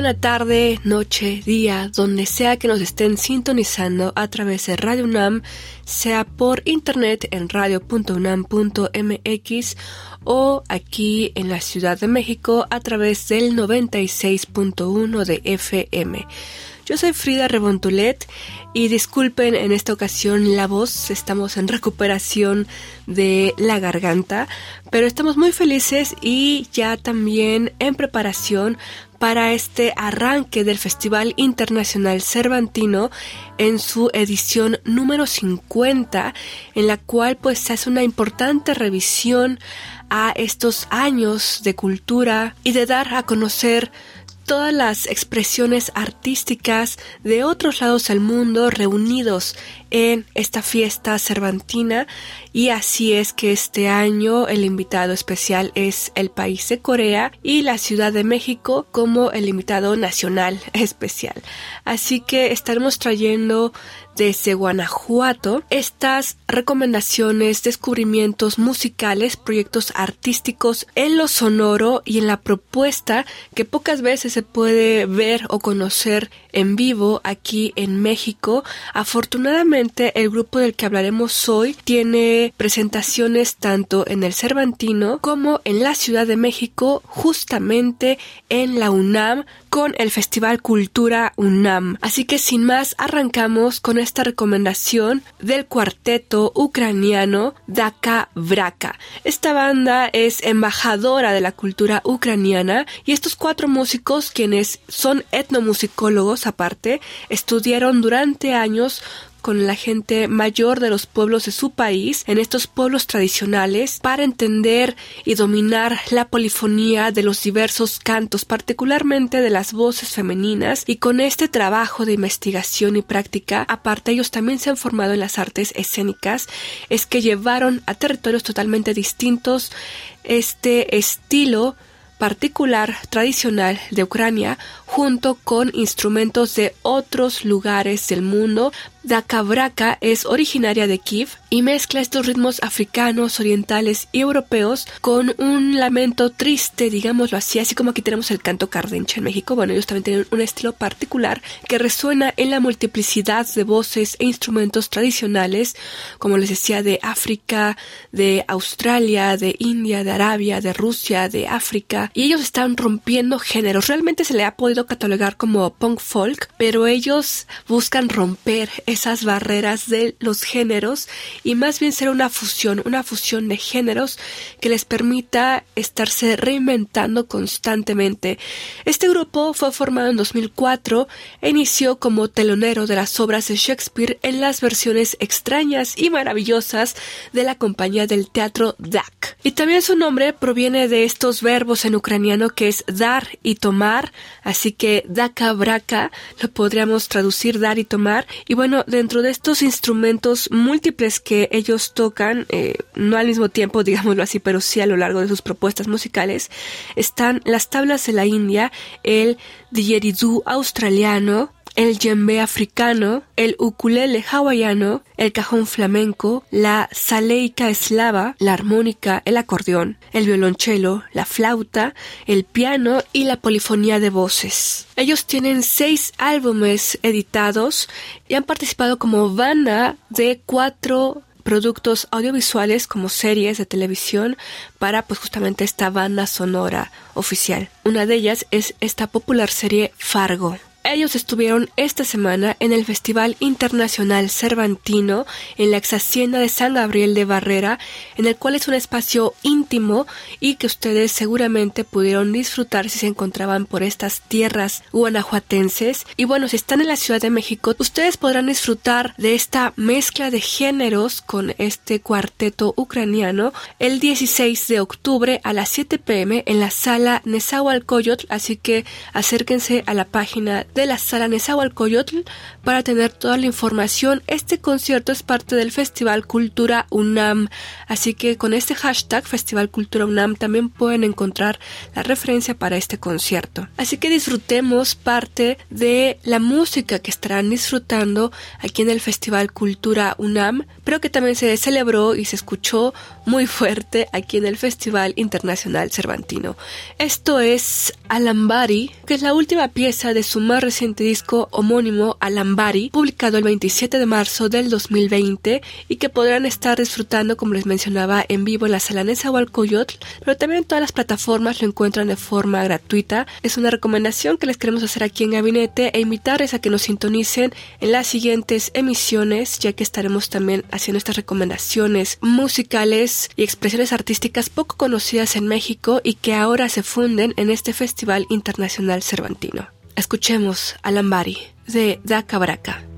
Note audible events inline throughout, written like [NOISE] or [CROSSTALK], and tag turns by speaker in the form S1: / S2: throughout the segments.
S1: Buena tarde, noche, día, donde sea que nos estén sintonizando a través de Radio UNAM, sea por internet en radio.unam.mx o aquí en la Ciudad de México a través del 96.1 de FM. Yo soy Frida Rebontulet y disculpen en esta ocasión la voz, estamos en recuperación de la garganta, pero estamos muy felices y ya también en preparación para este arranque del Festival Internacional Cervantino en su edición número 50, en la cual pues se hace una importante revisión a estos años de cultura y de dar a conocer todas las expresiones artísticas de otros lados del mundo reunidos en esta fiesta cervantina y así es que este año el invitado especial es el país de Corea y la Ciudad de México como el invitado nacional [LAUGHS] especial. Así que estaremos trayendo desde Guanajuato estas recomendaciones, descubrimientos musicales, proyectos artísticos en lo sonoro y en la propuesta que pocas veces se puede ver o conocer en vivo aquí en México. Afortunadamente el grupo del que hablaremos hoy tiene presentaciones tanto en el Cervantino como en la Ciudad de México, justamente en la UNAM con el Festival Cultura UNAM. Así que sin más arrancamos con esta recomendación del cuarteto ucraniano Daka Vraka. Esta banda es embajadora de la cultura ucraniana y estos cuatro músicos quienes son etnomusicólogos aparte estudiaron durante años con la gente mayor de los pueblos de su país, en estos pueblos tradicionales, para entender y dominar la polifonía de los diversos cantos, particularmente de las voces femeninas, y con este trabajo de investigación y práctica, aparte ellos también se han formado en las artes escénicas, es que llevaron a territorios totalmente distintos este estilo particular tradicional de Ucrania junto con instrumentos de otros lugares del mundo. Dakabraka es originaria de Kiev y mezcla estos ritmos africanos, orientales y europeos con un lamento triste, digámoslo así, así como aquí tenemos el canto cardenche en México. Bueno, ellos también tienen un estilo particular que resuena en la multiplicidad de voces e instrumentos tradicionales, como les decía, de África, de Australia, de India, de Arabia, de Rusia, de África, y ellos están rompiendo géneros. Realmente se le ha podido catalogar como punk folk, pero ellos buscan romper esas barreras de los géneros y más bien ser una fusión, una fusión de géneros que les permita estarse reinventando constantemente. Este grupo fue formado en 2004 e inició como telonero de las obras de Shakespeare en las versiones extrañas y maravillosas de la compañía del teatro DAC. Y también su nombre proviene de estos verbos en ucraniano que es dar y tomar, así que daka braka lo podríamos traducir dar y tomar. Y bueno, dentro de estos instrumentos múltiples que ellos tocan, eh, no al mismo tiempo, [LAUGHS] digámoslo así, pero sí a lo largo de sus propuestas musicales, están las tablas de la India, el didgeridoo australiano, el djembe africano, el ukulele hawaiano, el cajón flamenco, la saleica eslava, la armónica, el acordeón, el violonchelo, la flauta, el piano y la polifonía de voces. Ellos tienen seis álbumes editados y han participado como banda de cuatro productos audiovisuales como series de televisión para pues justamente esta banda sonora oficial. Una de ellas es esta popular serie Fargo. Ellos estuvieron esta semana en el Festival Internacional Cervantino en la ex hacienda de San Gabriel de Barrera, en el cual es un espacio íntimo y que ustedes seguramente pudieron disfrutar si se encontraban por estas tierras guanajuatenses. Y bueno, si están en la Ciudad de México, ustedes podrán disfrutar de esta mezcla de géneros con este cuarteto ucraniano el 16 de octubre a las 7 pm en la sala Nezahualcóyotl, así que acérquense a la página de la sala Nezahualcóyotl para tener toda la información. Este concierto es parte del Festival Cultura UNAM, así que con este hashtag Festival Cultura UNAM también pueden encontrar la referencia para este concierto. Así que disfrutemos parte de la música que estarán disfrutando aquí en el Festival Cultura UNAM, pero que también se celebró y se escuchó muy fuerte aquí en el Festival Internacional Cervantino. Esto es Alambari, que es la última pieza de su más reciente disco homónimo Alambari, publicado el 27 de marzo del 2020 y que podrán estar disfrutando, como les mencionaba, en vivo en la sala Nezahualcóyotl, pero también en todas las plataformas lo encuentran de forma gratuita. Es una recomendación que les queremos hacer aquí en Gabinete e invitarles a que nos sintonicen en las siguientes emisiones, ya que estaremos también haciendo estas recomendaciones musicales y expresiones artísticas poco conocidas en México y que ahora se funden en este Festival Internacional Cervantino. Escuchemos Alambari de Da Cabraca.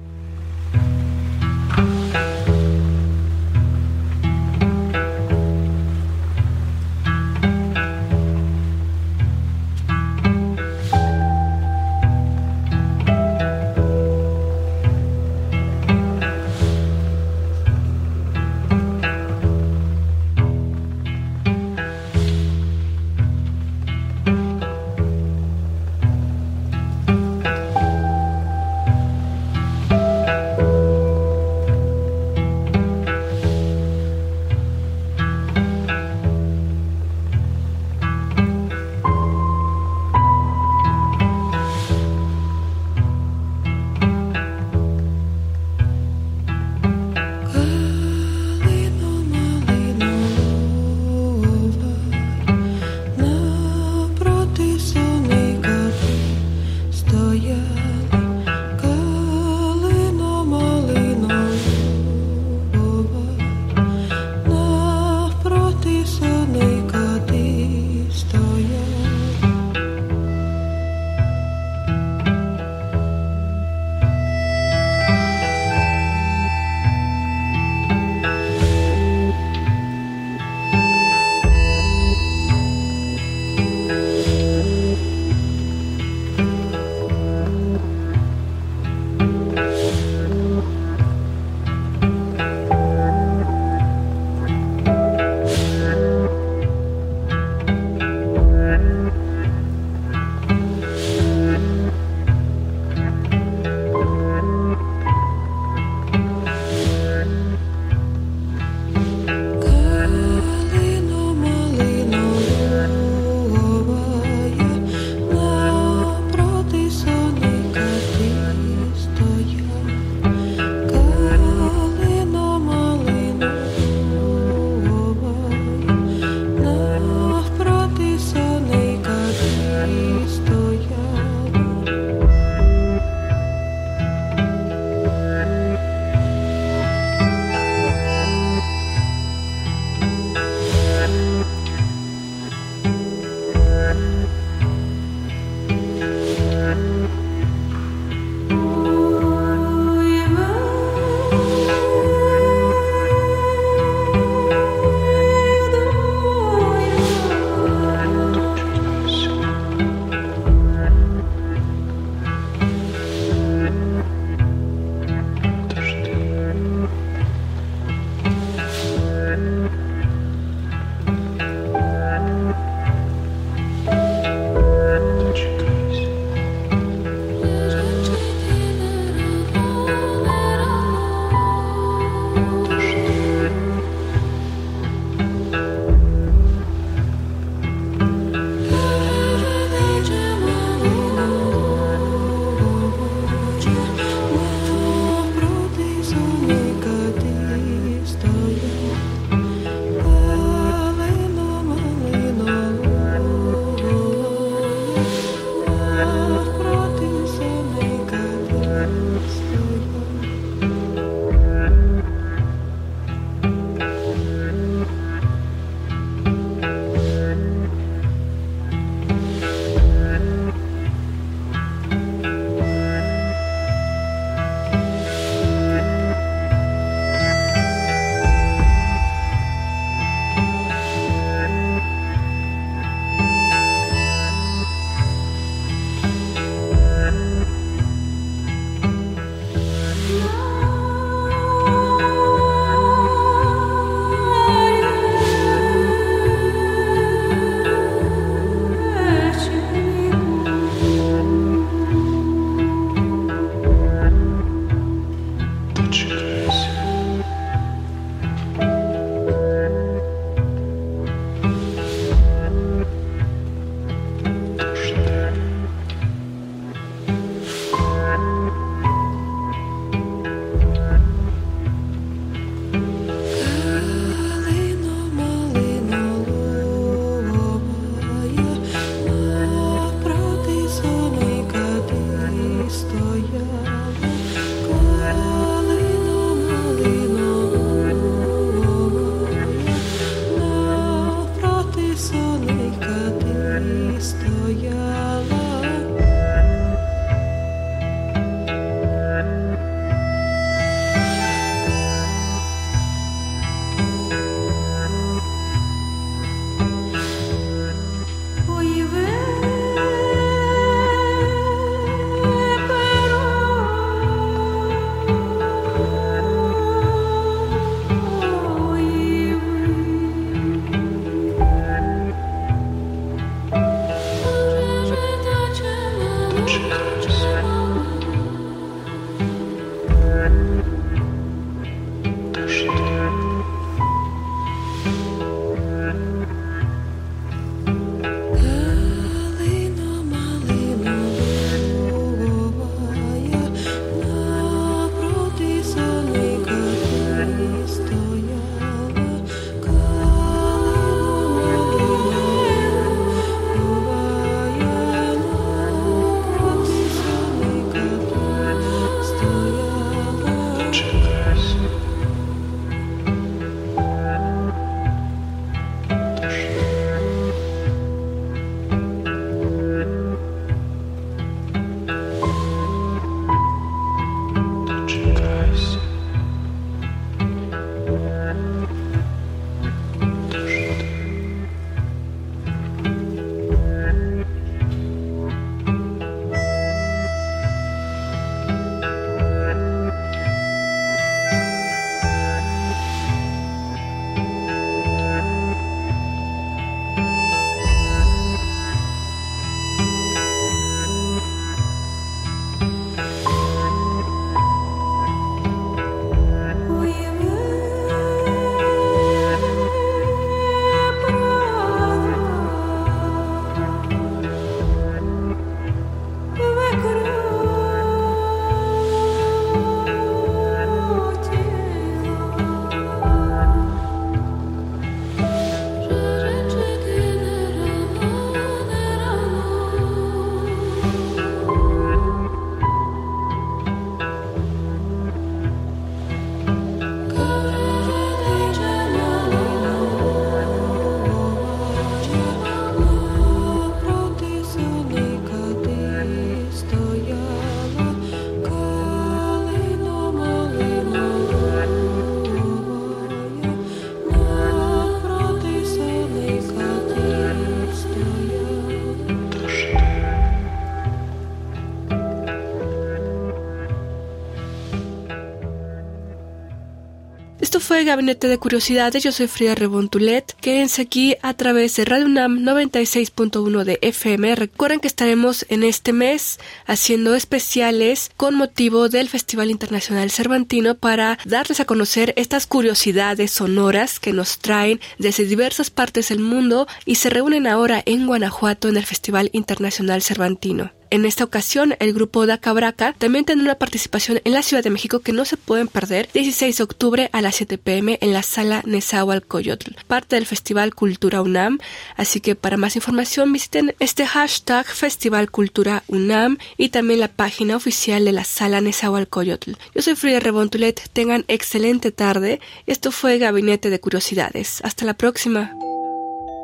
S1: Fue Gabinete de Curiosidades. Yo soy Frida Rebontulet. Quédense aquí a través de Radio UNAM 96.1 de FM. Recuerden que estaremos en este mes haciendo especiales con motivo del Festival Internacional Cervantino para darles a conocer estas curiosidades sonoras que nos traen desde diversas partes del mundo y se reúnen ahora en Guanajuato en el Festival Internacional Cervantino. En esta ocasión, el grupo Da Cabraca también tendrá una participación en la Ciudad de México que no se pueden perder 16 de octubre a las 7 pm en la sala Nezahualcóyotl, parte del Festival Cultura UNAM. Así que para más información visiten este hashtag Festival Cultura UNAM y también la página oficial de la sala Nezahualcóyotl. Yo soy Frida Rebontulet, tengan excelente tarde. Esto fue Gabinete de Curiosidades. Hasta la próxima.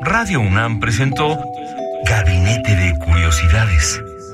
S2: Radio UNAM presentó Gabinete de Curiosidades